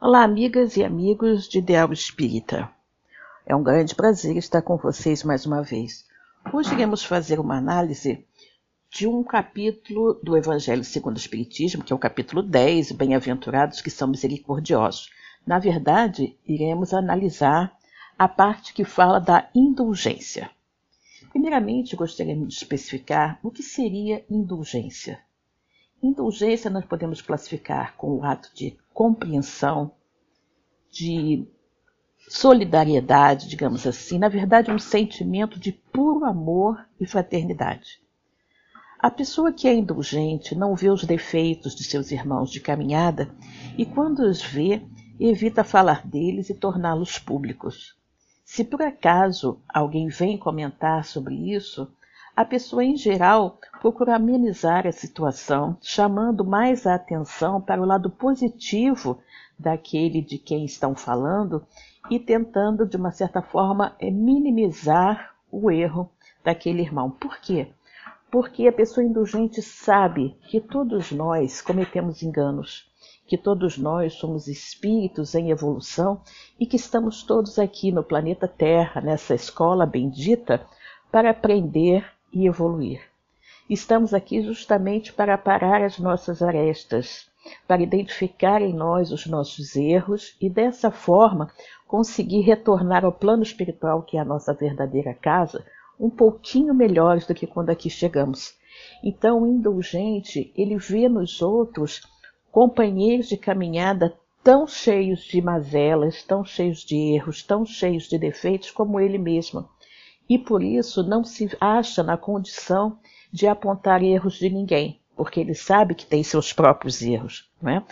Olá, amigas e amigos de Ideal Espírita. É um grande prazer estar com vocês mais uma vez. Hoje iremos fazer uma análise de um capítulo do Evangelho segundo o Espiritismo, que é o capítulo 10, Bem-aventurados que são misericordiosos. Na verdade, iremos analisar a parte que fala da indulgência. Primeiramente, gostaríamos de especificar o que seria indulgência. Indulgência nós podemos classificar com o ato de compreensão, de solidariedade, digamos assim, na verdade, um sentimento de puro amor e fraternidade. A pessoa que é indulgente não vê os defeitos de seus irmãos de caminhada e, quando os vê, evita falar deles e torná-los públicos. Se por acaso alguém vem comentar sobre isso, a pessoa em geral procura amenizar a situação, chamando mais a atenção para o lado positivo daquele de quem estão falando e tentando, de uma certa forma, é, minimizar o erro daquele irmão. Por quê? Porque a pessoa indulgente sabe que todos nós cometemos enganos, que todos nós somos espíritos em evolução e que estamos todos aqui no planeta Terra, nessa escola bendita, para aprender e evoluir. Estamos aqui justamente para parar as nossas arestas, para identificar em nós os nossos erros e dessa forma conseguir retornar ao plano espiritual, que é a nossa verdadeira casa, um pouquinho melhores do que quando aqui chegamos. Então, o indulgente, ele vê nos outros companheiros de caminhada tão cheios de mazelas, tão cheios de erros, tão cheios de defeitos como ele mesmo e por isso não se acha na condição de apontar erros de ninguém, porque ele sabe que tem seus próprios erros. Não é?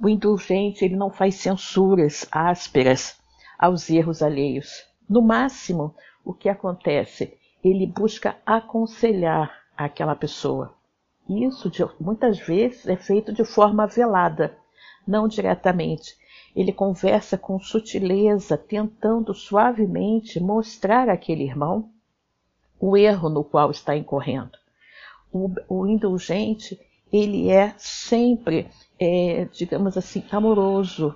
O indulgente ele não faz censuras ásperas aos erros alheios. No máximo, o que acontece? Ele busca aconselhar aquela pessoa. Isso muitas vezes é feito de forma velada, não diretamente, ele conversa com sutileza, tentando suavemente mostrar àquele irmão o erro no qual está incorrendo. O, o indulgente, ele é sempre, é, digamos assim, amoroso,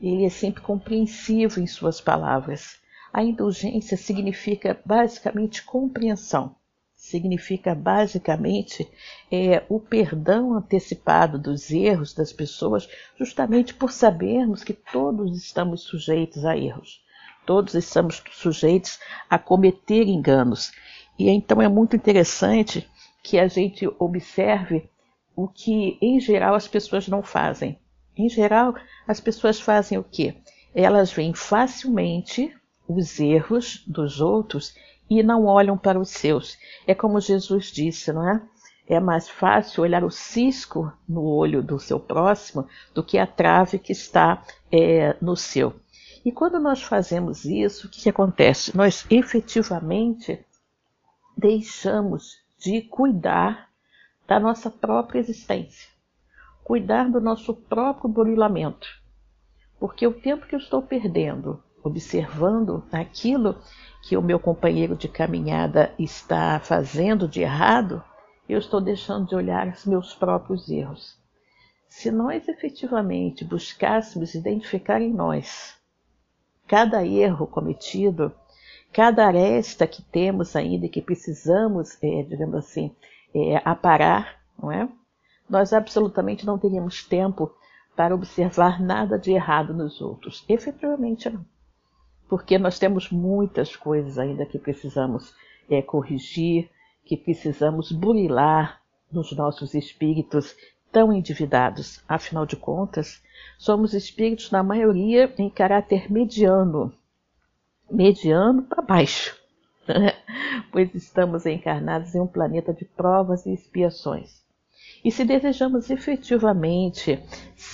ele é sempre compreensivo em suas palavras. A indulgência significa basicamente compreensão significa basicamente é, o perdão antecipado dos erros das pessoas, justamente por sabermos que todos estamos sujeitos a erros, todos estamos sujeitos a cometer enganos. E então é muito interessante que a gente observe o que, em geral, as pessoas não fazem. Em geral, as pessoas fazem o quê? Elas veem facilmente os erros dos outros e não olham para os seus. É como Jesus disse, não é? É mais fácil olhar o cisco no olho do seu próximo do que a trave que está é, no seu. E quando nós fazemos isso, o que, que acontece? Nós efetivamente deixamos de cuidar da nossa própria existência, cuidar do nosso próprio burilamento. Porque o tempo que eu estou perdendo observando aquilo que o meu companheiro de caminhada está fazendo de errado, eu estou deixando de olhar os meus próprios erros. Se nós efetivamente buscássemos identificar em nós cada erro cometido, cada aresta que temos ainda e que precisamos, é, digamos assim, é, aparar, não é? Nós absolutamente não teríamos tempo para observar nada de errado nos outros. Efetivamente não porque nós temos muitas coisas ainda que precisamos é, corrigir, que precisamos burilar nos nossos espíritos tão endividados. Afinal de contas, somos espíritos, na maioria, em caráter mediano mediano para baixo, né? pois estamos encarnados em um planeta de provas e expiações. E se desejamos efetivamente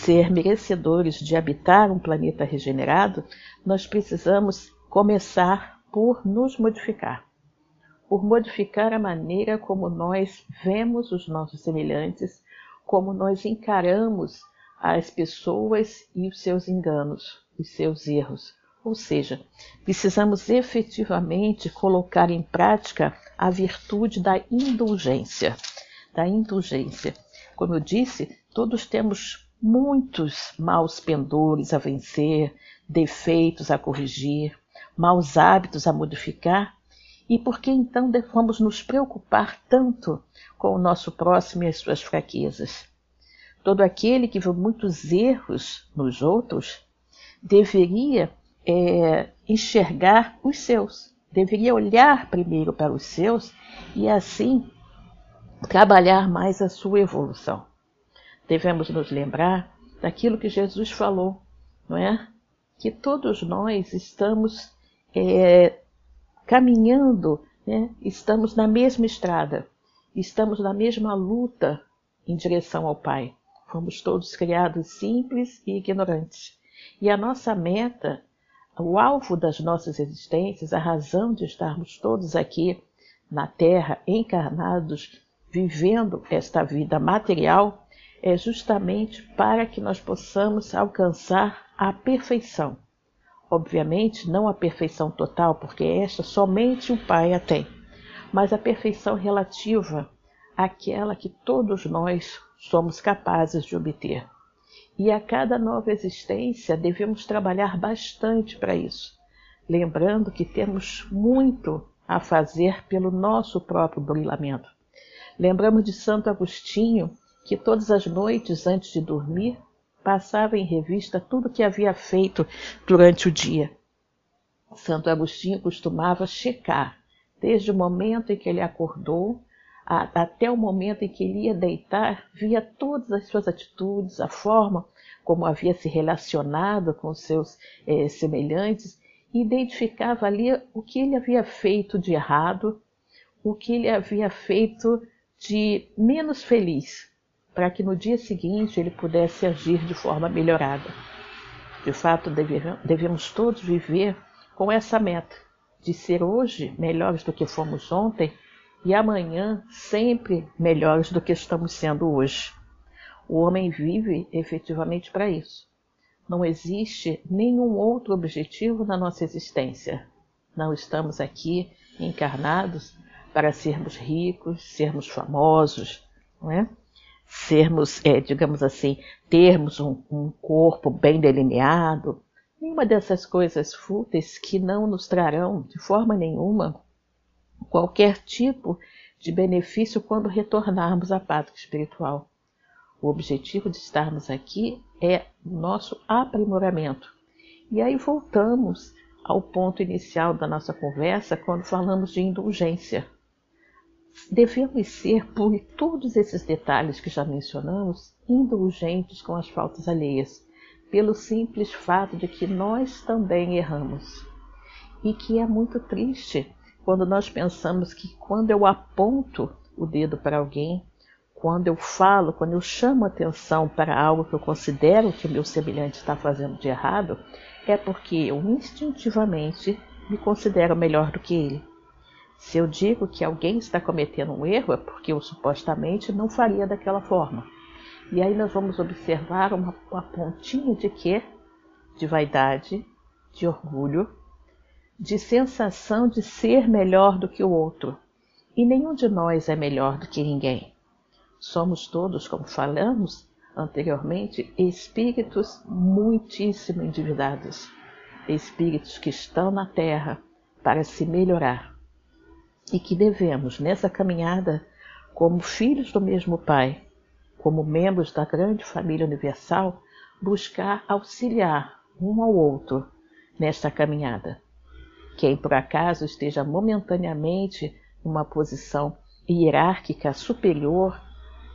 ser merecedores de habitar um planeta regenerado, nós precisamos começar por nos modificar, por modificar a maneira como nós vemos os nossos semelhantes, como nós encaramos as pessoas e os seus enganos, os seus erros. Ou seja, precisamos efetivamente colocar em prática a virtude da indulgência. Da indulgência. Como eu disse, todos temos muitos maus pendores a vencer, defeitos a corrigir, maus hábitos a modificar, e por que então devemos nos preocupar tanto com o nosso próximo e as suas fraquezas? Todo aquele que vê muitos erros nos outros deveria é, enxergar os seus, deveria olhar primeiro para os seus e assim trabalhar mais a sua evolução. Devemos nos lembrar daquilo que Jesus falou, não é? Que todos nós estamos é, caminhando, né? estamos na mesma estrada, estamos na mesma luta em direção ao Pai. Fomos todos criados simples e ignorantes. E a nossa meta, o alvo das nossas existências, a razão de estarmos todos aqui na Terra, encarnados, vivendo esta vida material, é justamente para que nós possamos alcançar a perfeição. Obviamente, não a perfeição total, porque esta somente o Pai a tem, mas a perfeição relativa àquela que todos nós somos capazes de obter. E a cada nova existência devemos trabalhar bastante para isso, lembrando que temos muito a fazer pelo nosso próprio brilhamento. Lembramos de Santo Agostinho, que todas as noites antes de dormir passava em revista tudo o que havia feito durante o dia. Santo Agostinho costumava checar, desde o momento em que ele acordou a, até o momento em que ele ia deitar, via todas as suas atitudes, a forma como havia se relacionado com seus eh, semelhantes, e identificava ali o que ele havia feito de errado, o que ele havia feito de menos feliz, para que no dia seguinte ele pudesse agir de forma melhorada. De fato, devemos todos viver com essa meta de ser hoje melhores do que fomos ontem e amanhã sempre melhores do que estamos sendo hoje. O homem vive efetivamente para isso. Não existe nenhum outro objetivo na nossa existência. Não estamos aqui encarnados para sermos ricos, sermos famosos, não é? Sermos, é, digamos assim, termos um, um corpo bem delineado, nenhuma dessas coisas fúteis que não nos trarão de forma nenhuma qualquer tipo de benefício quando retornarmos à pátria espiritual. O objetivo de estarmos aqui é nosso aprimoramento. E aí voltamos ao ponto inicial da nossa conversa quando falamos de indulgência. Devemos ser, por todos esses detalhes que já mencionamos, indulgentes com as faltas alheias, pelo simples fato de que nós também erramos. E que é muito triste quando nós pensamos que quando eu aponto o dedo para alguém, quando eu falo, quando eu chamo atenção para algo que eu considero que o meu semelhante está fazendo de errado, é porque eu instintivamente me considero melhor do que ele. Se eu digo que alguém está cometendo um erro, é porque eu supostamente não faria daquela forma. E aí nós vamos observar uma, uma pontinha de quê? De vaidade, de orgulho, de sensação de ser melhor do que o outro. E nenhum de nós é melhor do que ninguém. Somos todos, como falamos anteriormente, espíritos muitíssimo endividados, espíritos que estão na Terra para se melhorar e que devemos, nessa caminhada, como filhos do mesmo Pai, como membros da grande família universal, buscar auxiliar um ao outro nesta caminhada. Quem por acaso esteja momentaneamente numa posição hierárquica superior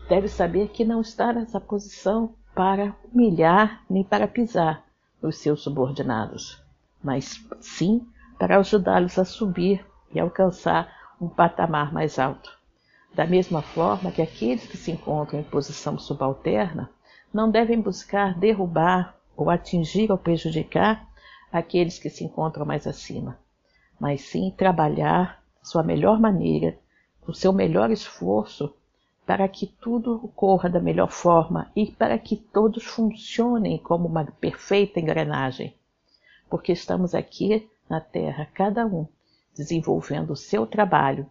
deve saber que não está nessa posição para humilhar nem para pisar os seus subordinados, mas sim para ajudá-los a subir e alcançar um patamar mais alto. Da mesma forma que aqueles que se encontram em posição subalterna não devem buscar derrubar ou atingir ou prejudicar aqueles que se encontram mais acima mas sim trabalhar sua melhor maneira, o seu melhor esforço, para que tudo ocorra da melhor forma e para que todos funcionem como uma perfeita engrenagem. Porque estamos aqui na Terra, cada um desenvolvendo o seu trabalho,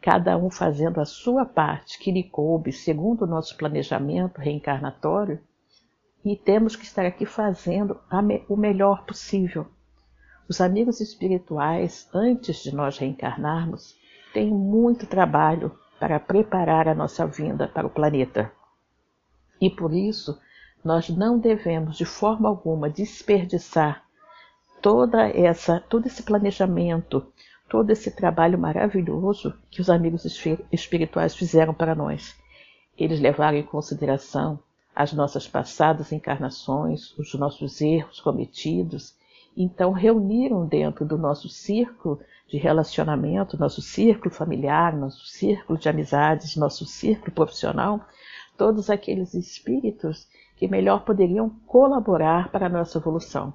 cada um fazendo a sua parte que lhe coube segundo o nosso planejamento reencarnatório, e temos que estar aqui fazendo o melhor possível. Os amigos espirituais, antes de nós reencarnarmos, têm muito trabalho para preparar a nossa vinda para o planeta. E por isso, nós não devemos de forma alguma desperdiçar toda essa, todo esse planejamento, todo esse trabalho maravilhoso que os amigos espirituais fizeram para nós. Eles levaram em consideração as nossas passadas encarnações, os nossos erros cometidos, então reuniram dentro do nosso círculo de relacionamento, nosso círculo familiar, nosso círculo de amizades, nosso círculo profissional, todos aqueles espíritos que melhor poderiam colaborar para a nossa evolução.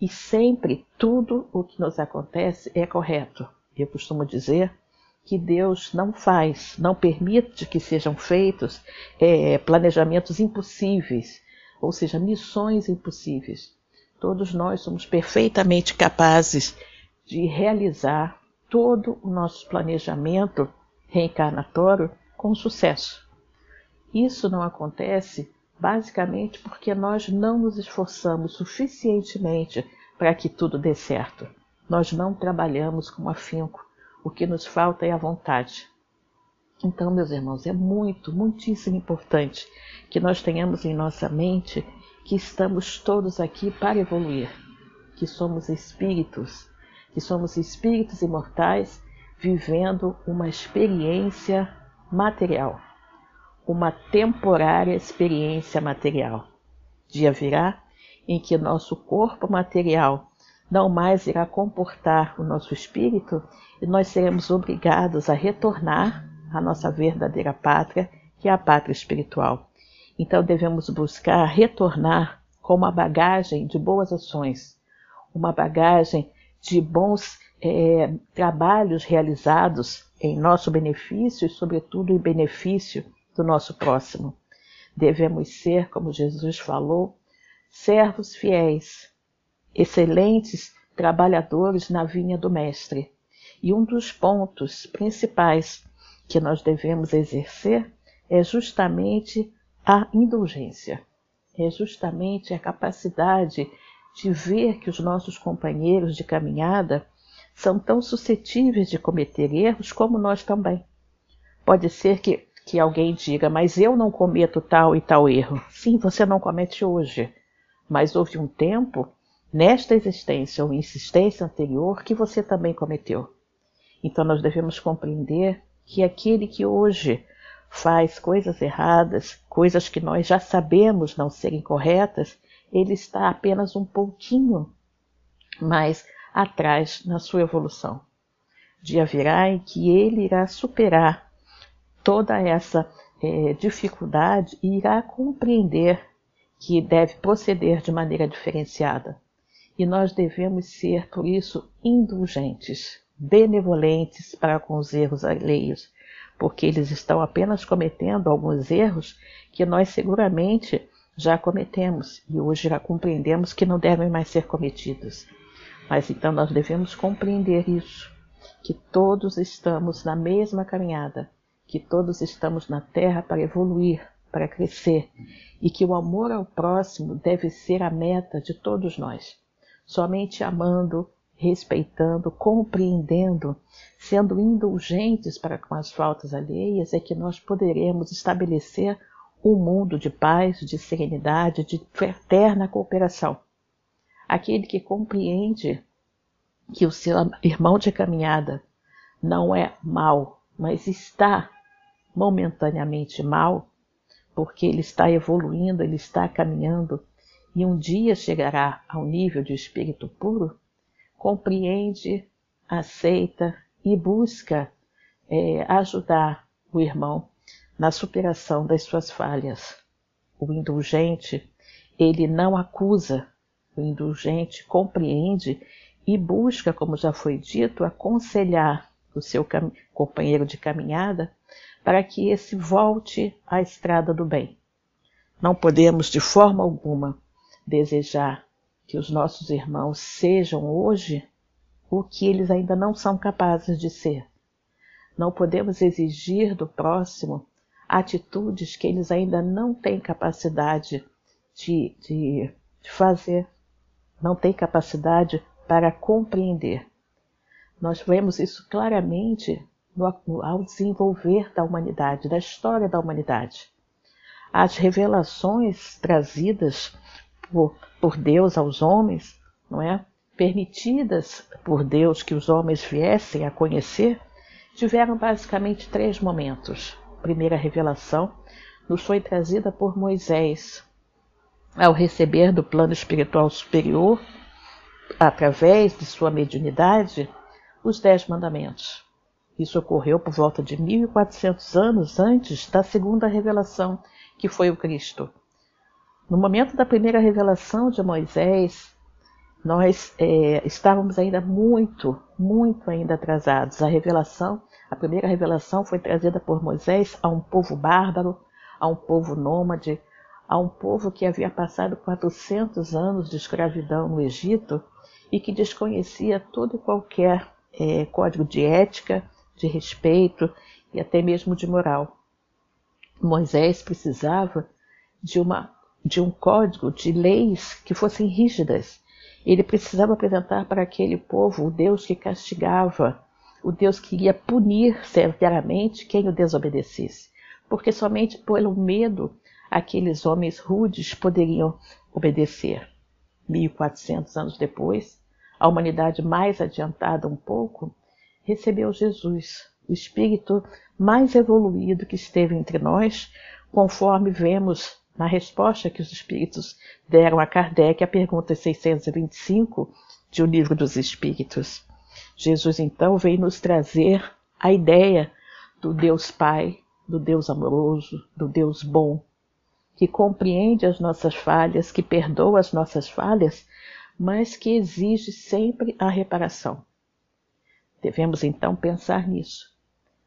E sempre tudo o que nos acontece é correto. Eu costumo dizer que Deus não faz, não permite que sejam feitos é, planejamentos impossíveis, ou seja, missões impossíveis. Todos nós somos perfeitamente capazes de realizar todo o nosso planejamento reencarnatório com sucesso. Isso não acontece basicamente porque nós não nos esforçamos suficientemente para que tudo dê certo. Nós não trabalhamos com afinco. O que nos falta é a vontade. Então, meus irmãos, é muito, muitíssimo importante que nós tenhamos em nossa mente que estamos todos aqui para evoluir, que somos espíritos, que somos espíritos imortais vivendo uma experiência material uma temporária experiência material. Dia virá em que nosso corpo material não mais irá comportar o nosso espírito e nós seremos obrigados a retornar à nossa verdadeira pátria, que é a pátria espiritual. Então devemos buscar retornar com uma bagagem de boas ações, uma bagagem de bons é, trabalhos realizados em nosso benefício e, sobretudo, em benefício do nosso próximo. Devemos ser, como Jesus falou, servos fiéis, excelentes trabalhadores na vinha do Mestre. E um dos pontos principais que nós devemos exercer é justamente a indulgência, é justamente a capacidade de ver que os nossos companheiros de caminhada são tão suscetíveis de cometer erros como nós também. Pode ser que que alguém diga, mas eu não cometo tal e tal erro. Sim, você não comete hoje, mas houve um tempo, nesta existência ou insistência anterior, que você também cometeu. Então nós devemos compreender que aquele que hoje faz coisas erradas, coisas que nós já sabemos não serem corretas, ele está apenas um pouquinho mais atrás na sua evolução. Dia virá em que ele irá superar toda essa é, dificuldade e irá compreender que deve proceder de maneira diferenciada. E nós devemos ser, por isso, indulgentes, benevolentes para com os erros alheios, porque eles estão apenas cometendo alguns erros que nós seguramente já cometemos e hoje já compreendemos que não devem mais ser cometidos. Mas então nós devemos compreender isso, que todos estamos na mesma caminhada que todos estamos na Terra para evoluir, para crescer e que o amor ao próximo deve ser a meta de todos nós. Somente amando, respeitando, compreendendo, sendo indulgentes para com as faltas alheias é que nós poderemos estabelecer um mundo de paz, de serenidade, de eterna cooperação. Aquele que compreende que o seu irmão de caminhada não é mal, mas está momentaneamente mal, porque ele está evoluindo, ele está caminhando e um dia chegará ao nível de espírito puro, compreende, aceita e busca é, ajudar o irmão na superação das suas falhas. O indulgente, ele não acusa, o indulgente compreende e busca, como já foi dito, aconselhar o seu companheiro de caminhada para que esse volte à estrada do bem. Não podemos de forma alguma desejar que os nossos irmãos sejam hoje o que eles ainda não são capazes de ser. Não podemos exigir do próximo atitudes que eles ainda não têm capacidade de, de, de fazer, não tem capacidade para compreender. Nós vemos isso claramente no, ao desenvolver da humanidade, da história da humanidade. As revelações trazidas por, por Deus aos homens, não é? permitidas por Deus que os homens viessem a conhecer, tiveram basicamente três momentos. A primeira revelação nos foi trazida por Moisés, ao receber do plano espiritual superior, através de sua mediunidade, os Dez Mandamentos. Isso ocorreu por volta de 1400 anos antes da segunda revelação, que foi o Cristo. No momento da primeira revelação de Moisés, nós é, estávamos ainda muito, muito ainda atrasados. A revelação, a primeira revelação foi trazida por Moisés a um povo bárbaro, a um povo nômade, a um povo que havia passado 400 anos de escravidão no Egito e que desconhecia todo e qualquer é, código de ética, de respeito e até mesmo de moral. Moisés precisava de, uma, de um código de leis que fossem rígidas. Ele precisava apresentar para aquele povo o Deus que castigava, o Deus que iria punir severamente quem o desobedecesse, porque somente pelo medo aqueles homens rudes poderiam obedecer. 1400 anos depois, a humanidade mais adiantada um pouco, recebeu Jesus, o espírito mais evoluído que esteve entre nós, conforme vemos na resposta que os espíritos deram a Kardec à pergunta 625 de O Livro dos Espíritos. Jesus então veio nos trazer a ideia do Deus Pai, do Deus amoroso, do Deus bom, que compreende as nossas falhas, que perdoa as nossas falhas, mas que exige sempre a reparação. Devemos então pensar nisso.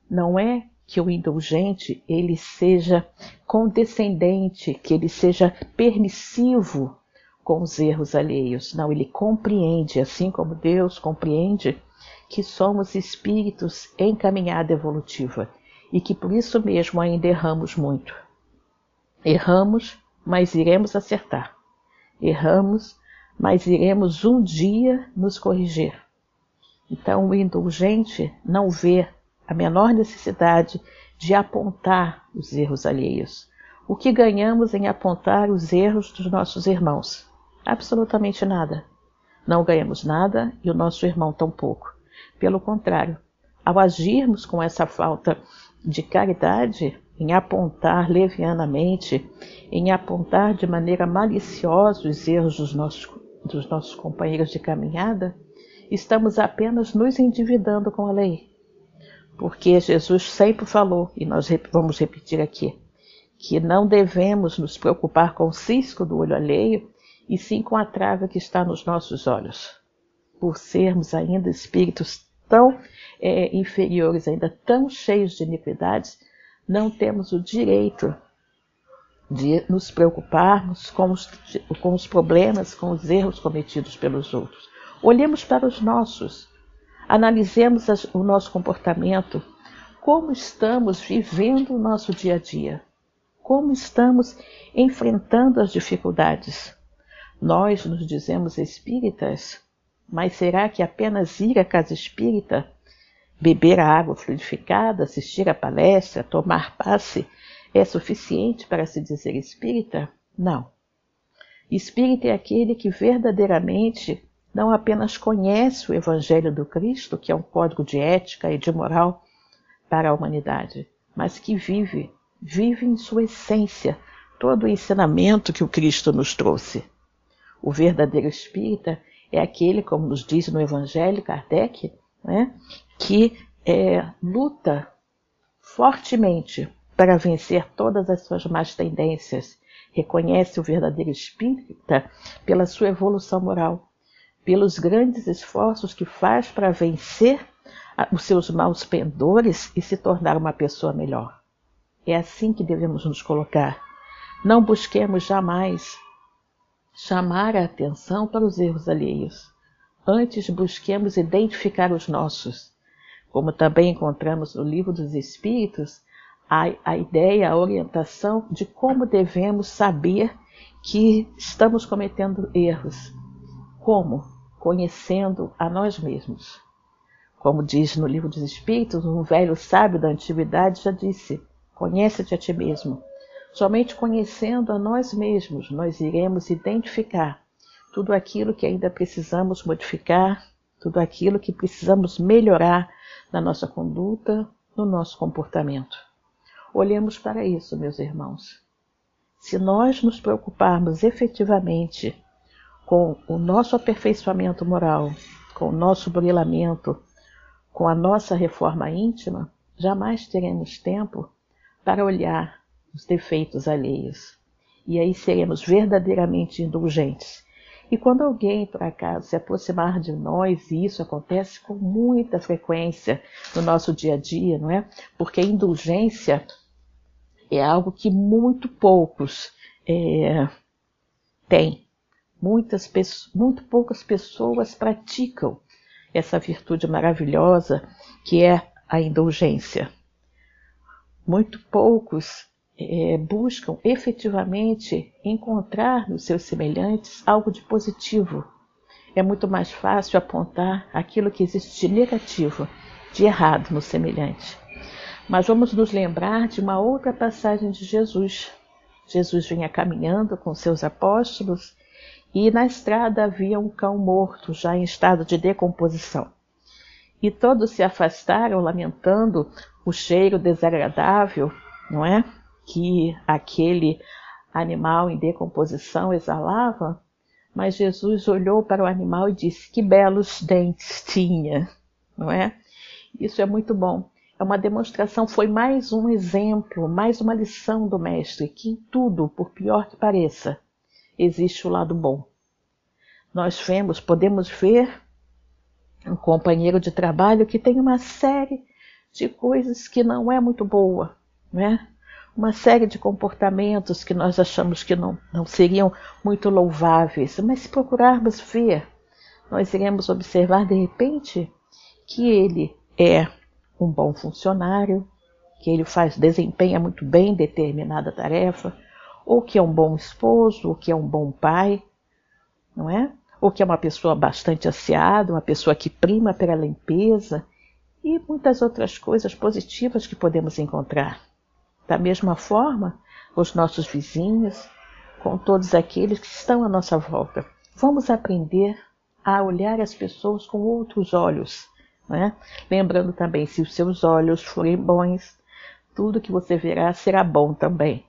Não é que o indulgente ele seja condescendente, que ele seja permissivo com os erros alheios. Não, ele compreende, assim como Deus compreende, que somos espíritos em caminhada evolutiva e que por isso mesmo ainda erramos muito. Erramos, mas iremos acertar. Erramos, mas iremos um dia nos corrigir. Então, o indulgente não vê a menor necessidade de apontar os erros alheios. O que ganhamos em apontar os erros dos nossos irmãos? Absolutamente nada. Não ganhamos nada e o nosso irmão tampouco. Pelo contrário, ao agirmos com essa falta de caridade, em apontar levianamente, em apontar de maneira maliciosa os erros dos nossos, dos nossos companheiros de caminhada, estamos apenas nos endividando com a lei. Porque Jesus sempre falou, e nós vamos repetir aqui, que não devemos nos preocupar com o cisco do olho alheio, e sim com a trava que está nos nossos olhos. Por sermos ainda espíritos tão é, inferiores, ainda tão cheios de iniquidades, não temos o direito de nos preocuparmos com os, com os problemas, com os erros cometidos pelos outros. Olhemos para os nossos, analisemos as, o nosso comportamento, como estamos vivendo o nosso dia a dia, como estamos enfrentando as dificuldades. Nós nos dizemos espíritas, mas será que apenas ir à casa espírita Beber a água fluidificada, assistir a palestra, tomar passe é suficiente para se dizer espírita? Não. Espírita é aquele que verdadeiramente não apenas conhece o Evangelho do Cristo, que é um código de ética e de moral para a humanidade, mas que vive, vive em sua essência todo o ensinamento que o Cristo nos trouxe. O verdadeiro espírita é aquele, como nos diz no Evangelho Kardec, né, que é, luta fortemente para vencer todas as suas más tendências, reconhece o verdadeiro espírita pela sua evolução moral, pelos grandes esforços que faz para vencer os seus maus pendores e se tornar uma pessoa melhor. É assim que devemos nos colocar. Não busquemos jamais chamar a atenção para os erros alheios. Antes busquemos identificar os nossos como também encontramos no Livro dos Espíritos, a, a ideia, a orientação de como devemos saber que estamos cometendo erros. Como? Conhecendo a nós mesmos. Como diz no livro dos Espíritos, um velho sábio da antiguidade já disse: Conhece-te a ti mesmo. Somente conhecendo a nós mesmos nós iremos identificar tudo aquilo que ainda precisamos modificar, tudo aquilo que precisamos melhorar na nossa conduta, no nosso comportamento. Olhemos para isso, meus irmãos. Se nós nos preocuparmos efetivamente com o nosso aperfeiçoamento moral, com o nosso burilamento, com a nossa reforma íntima, jamais teremos tempo para olhar os defeitos alheios. E aí seremos verdadeiramente indulgentes. E quando alguém, por acaso, se aproximar de nós, e isso acontece com muita frequência no nosso dia a dia, não é? Porque a indulgência é algo que muito poucos é, têm. Muitas, muito poucas pessoas praticam essa virtude maravilhosa que é a indulgência. Muito poucos é, buscam efetivamente encontrar nos seus semelhantes algo de positivo. É muito mais fácil apontar aquilo que existe de negativo, de errado no semelhante. Mas vamos nos lembrar de uma outra passagem de Jesus. Jesus vinha caminhando com seus apóstolos e na estrada havia um cão morto, já em estado de decomposição. E todos se afastaram, lamentando o cheiro desagradável, não é? Que aquele animal em decomposição exalava. Mas Jesus olhou para o animal e disse: Que belos dentes tinha, não é? Isso é muito bom. É uma demonstração, foi mais um exemplo, mais uma lição do Mestre, que em tudo, por pior que pareça, existe o lado bom. Nós vemos, podemos ver um companheiro de trabalho que tem uma série de coisas que não é muito boa, né? Uma série de comportamentos que nós achamos que não, não seriam muito louváveis, mas se procurarmos ver, nós iremos observar de repente que ele é um bom funcionário, que ele faz, desempenha muito bem determinada tarefa, ou que é um bom esposo, ou que é um bom pai, não é? Ou que é uma pessoa bastante asseada, uma pessoa que prima pela limpeza e muitas outras coisas positivas que podemos encontrar. Da mesma forma, os nossos vizinhos, com todos aqueles que estão à nossa volta. Vamos aprender a olhar as pessoas com outros olhos né? Lembrando também, se os seus olhos forem bons, tudo que você verá será bom também.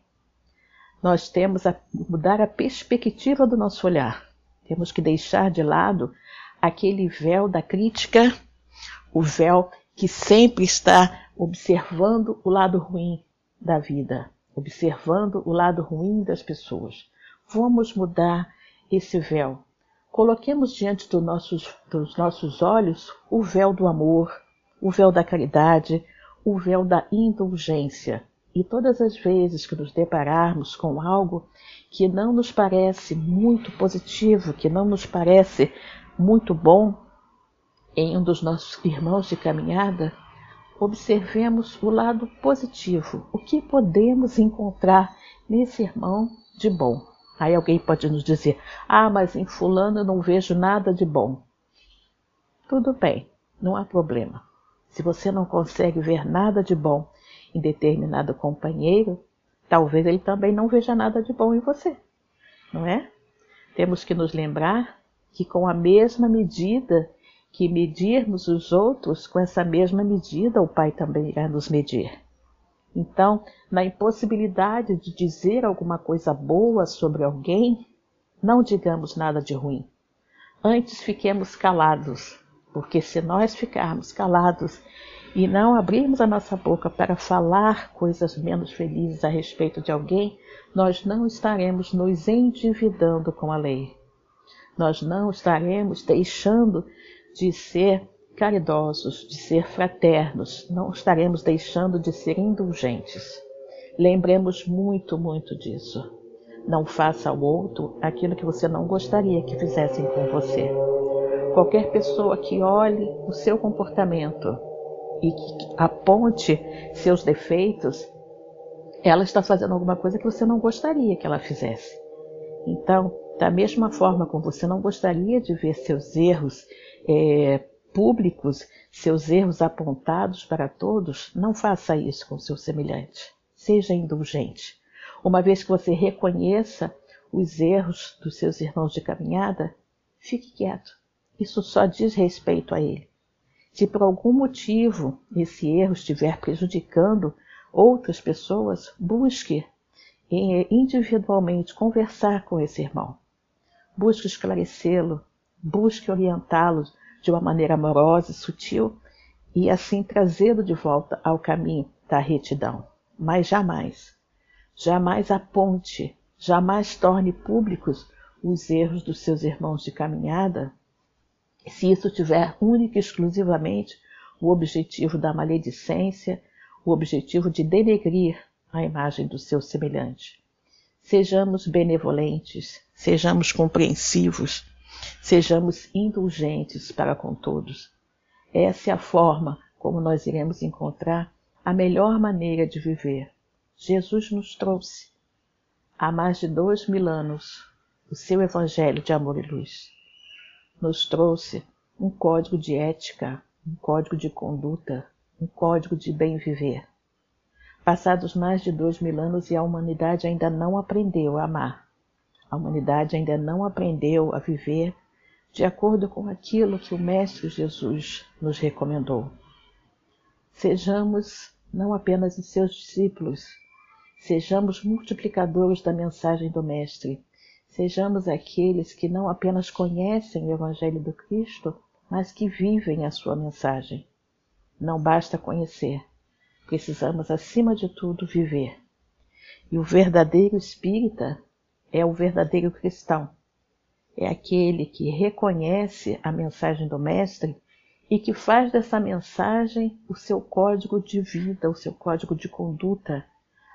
Nós temos a mudar a perspectiva do nosso olhar. Temos que deixar de lado aquele véu da crítica, o véu que sempre está observando o lado ruim da vida, observando o lado ruim das pessoas. Vamos mudar esse véu Coloquemos diante do nossos, dos nossos olhos o véu do amor, o véu da caridade, o véu da indulgência. E todas as vezes que nos depararmos com algo que não nos parece muito positivo, que não nos parece muito bom em um dos nossos irmãos de caminhada, observemos o lado positivo, o que podemos encontrar nesse irmão de bom. Aí alguém pode nos dizer: ah, mas em Fulano eu não vejo nada de bom. Tudo bem, não há problema. Se você não consegue ver nada de bom em determinado companheiro, talvez ele também não veja nada de bom em você, não é? Temos que nos lembrar que com a mesma medida que medirmos os outros, com essa mesma medida o Pai também irá nos medir. Então, na impossibilidade de dizer alguma coisa boa sobre alguém, não digamos nada de ruim. Antes fiquemos calados, porque se nós ficarmos calados e não abrirmos a nossa boca para falar coisas menos felizes a respeito de alguém, nós não estaremos nos endividando com a lei. Nós não estaremos deixando de ser caridosos, de ser fraternos, não estaremos deixando de ser indulgentes. Lembremos muito, muito disso. Não faça ao outro aquilo que você não gostaria que fizessem com você. Qualquer pessoa que olhe o seu comportamento e que aponte seus defeitos, ela está fazendo alguma coisa que você não gostaria que ela fizesse. Então, da mesma forma como você não gostaria de ver seus erros é, públicos, seus erros apontados para todos, não faça isso com seu semelhante. Seja indulgente. Uma vez que você reconheça os erros dos seus irmãos de caminhada, fique quieto. Isso só diz respeito a ele. Se por algum motivo esse erro estiver prejudicando outras pessoas, busque individualmente conversar com esse irmão. Busque esclarecê-lo, busque orientá-lo de uma maneira amorosa e sutil e assim trazê-lo de volta ao caminho da retidão. Mas jamais, jamais aponte, jamais torne públicos os erros dos seus irmãos de caminhada, se isso tiver única e exclusivamente o objetivo da maledicência, o objetivo de denegrir a imagem do seu semelhante. Sejamos benevolentes, sejamos compreensivos, sejamos indulgentes para com todos. Essa é a forma como nós iremos encontrar a melhor maneira de viver. Jesus nos trouxe, há mais de dois mil anos, o seu Evangelho de amor e luz. Nos trouxe um código de ética, um código de conduta, um código de bem viver. Passados mais de dois mil anos e a humanidade ainda não aprendeu a amar. A humanidade ainda não aprendeu a viver de acordo com aquilo que o Mestre Jesus nos recomendou. Sejamos não apenas os seus discípulos, sejamos multiplicadores da mensagem do Mestre, sejamos aqueles que não apenas conhecem o Evangelho do Cristo, mas que vivem a sua mensagem. Não basta conhecer, Precisamos, acima de tudo, viver. E o verdadeiro espírita é o verdadeiro cristão. É aquele que reconhece a mensagem do Mestre e que faz dessa mensagem o seu código de vida, o seu código de conduta,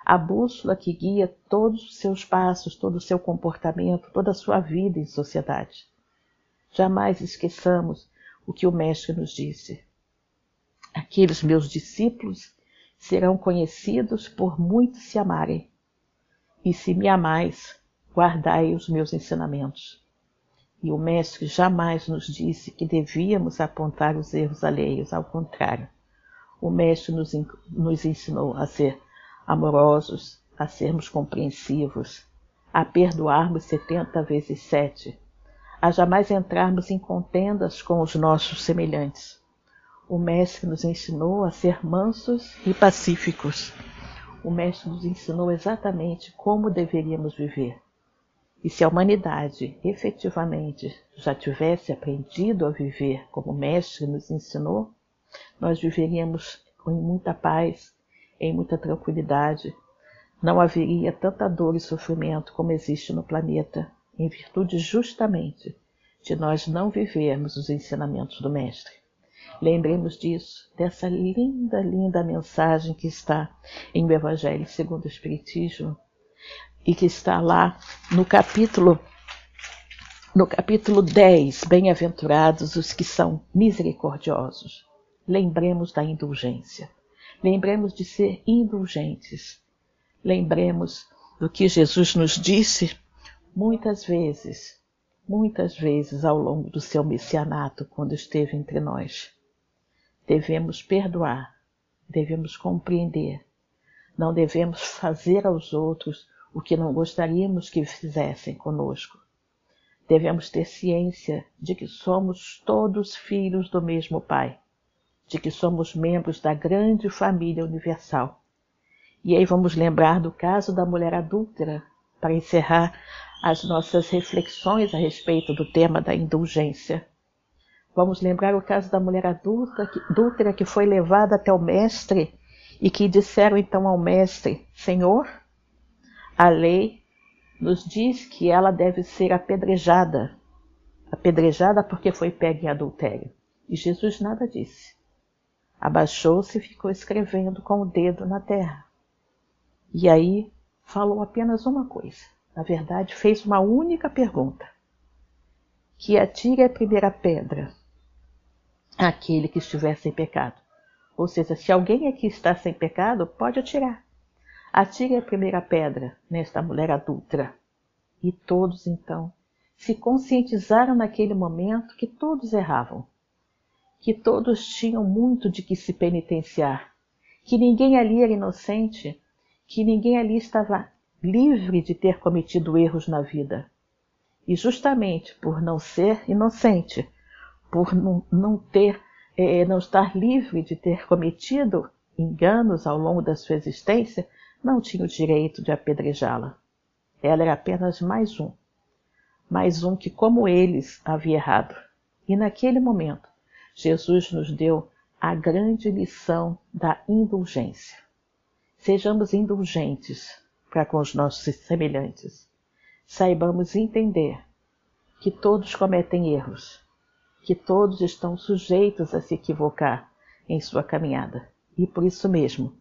a bússola que guia todos os seus passos, todo o seu comportamento, toda a sua vida em sociedade. Jamais esqueçamos o que o Mestre nos disse. Aqueles meus discípulos serão conhecidos por muitos se amarem. E se me amais, guardai os meus ensinamentos. E o Mestre jamais nos disse que devíamos apontar os erros alheios, ao contrário. O Mestre nos, nos ensinou a ser amorosos, a sermos compreensivos, a perdoarmos setenta vezes sete, a jamais entrarmos em contendas com os nossos semelhantes, o Mestre nos ensinou a ser mansos e pacíficos. O Mestre nos ensinou exatamente como deveríamos viver. E se a humanidade efetivamente já tivesse aprendido a viver como o Mestre nos ensinou, nós viveríamos em muita paz, em muita tranquilidade. Não haveria tanta dor e sofrimento como existe no planeta, em virtude justamente de nós não vivermos os ensinamentos do Mestre. Lembremos disso, dessa linda, linda mensagem que está em o Evangelho segundo o Espiritismo e que está lá no capítulo no capítulo 10, bem-aventurados os que são misericordiosos. Lembremos da indulgência. Lembremos de ser indulgentes. Lembremos do que Jesus nos disse muitas vezes, muitas vezes ao longo do seu messianato, quando esteve entre nós. Devemos perdoar, devemos compreender. Não devemos fazer aos outros o que não gostaríamos que fizessem conosco. Devemos ter ciência de que somos todos filhos do mesmo Pai, de que somos membros da grande família universal. E aí vamos lembrar do caso da mulher adúltera para encerrar as nossas reflexões a respeito do tema da indulgência. Vamos lembrar o caso da mulher adúltera que foi levada até o mestre e que disseram então ao mestre: Senhor, a lei nos diz que ela deve ser apedrejada. Apedrejada porque foi pega em adultério. E Jesus nada disse. Abaixou-se e ficou escrevendo com o dedo na terra. E aí falou apenas uma coisa. Na verdade, fez uma única pergunta: Que atire a primeira pedra aquele que estiver sem pecado. Ou seja, se alguém aqui está sem pecado, pode atirar. Atire a primeira pedra nesta mulher adulta. E todos então se conscientizaram naquele momento que todos erravam, que todos tinham muito de que se penitenciar, que ninguém ali era inocente, que ninguém ali estava livre de ter cometido erros na vida. E justamente por não ser inocente, por não, não ter, é, não estar livre de ter cometido enganos ao longo da sua existência, não tinha o direito de apedrejá-la. Ela era apenas mais um, mais um que, como eles, havia errado. E naquele momento, Jesus nos deu a grande lição da indulgência. Sejamos indulgentes para com os nossos semelhantes. Saibamos entender que todos cometem erros, que todos estão sujeitos a se equivocar em sua caminhada. E por isso mesmo,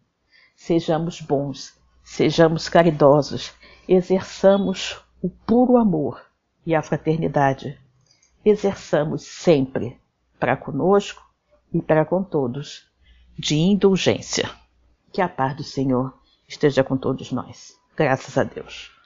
sejamos bons, sejamos caridosos, exerçamos o puro amor e a fraternidade. Exerçamos sempre, para conosco e para com todos, de indulgência. Que a paz do Senhor esteja com todos nós. Graças a Deus.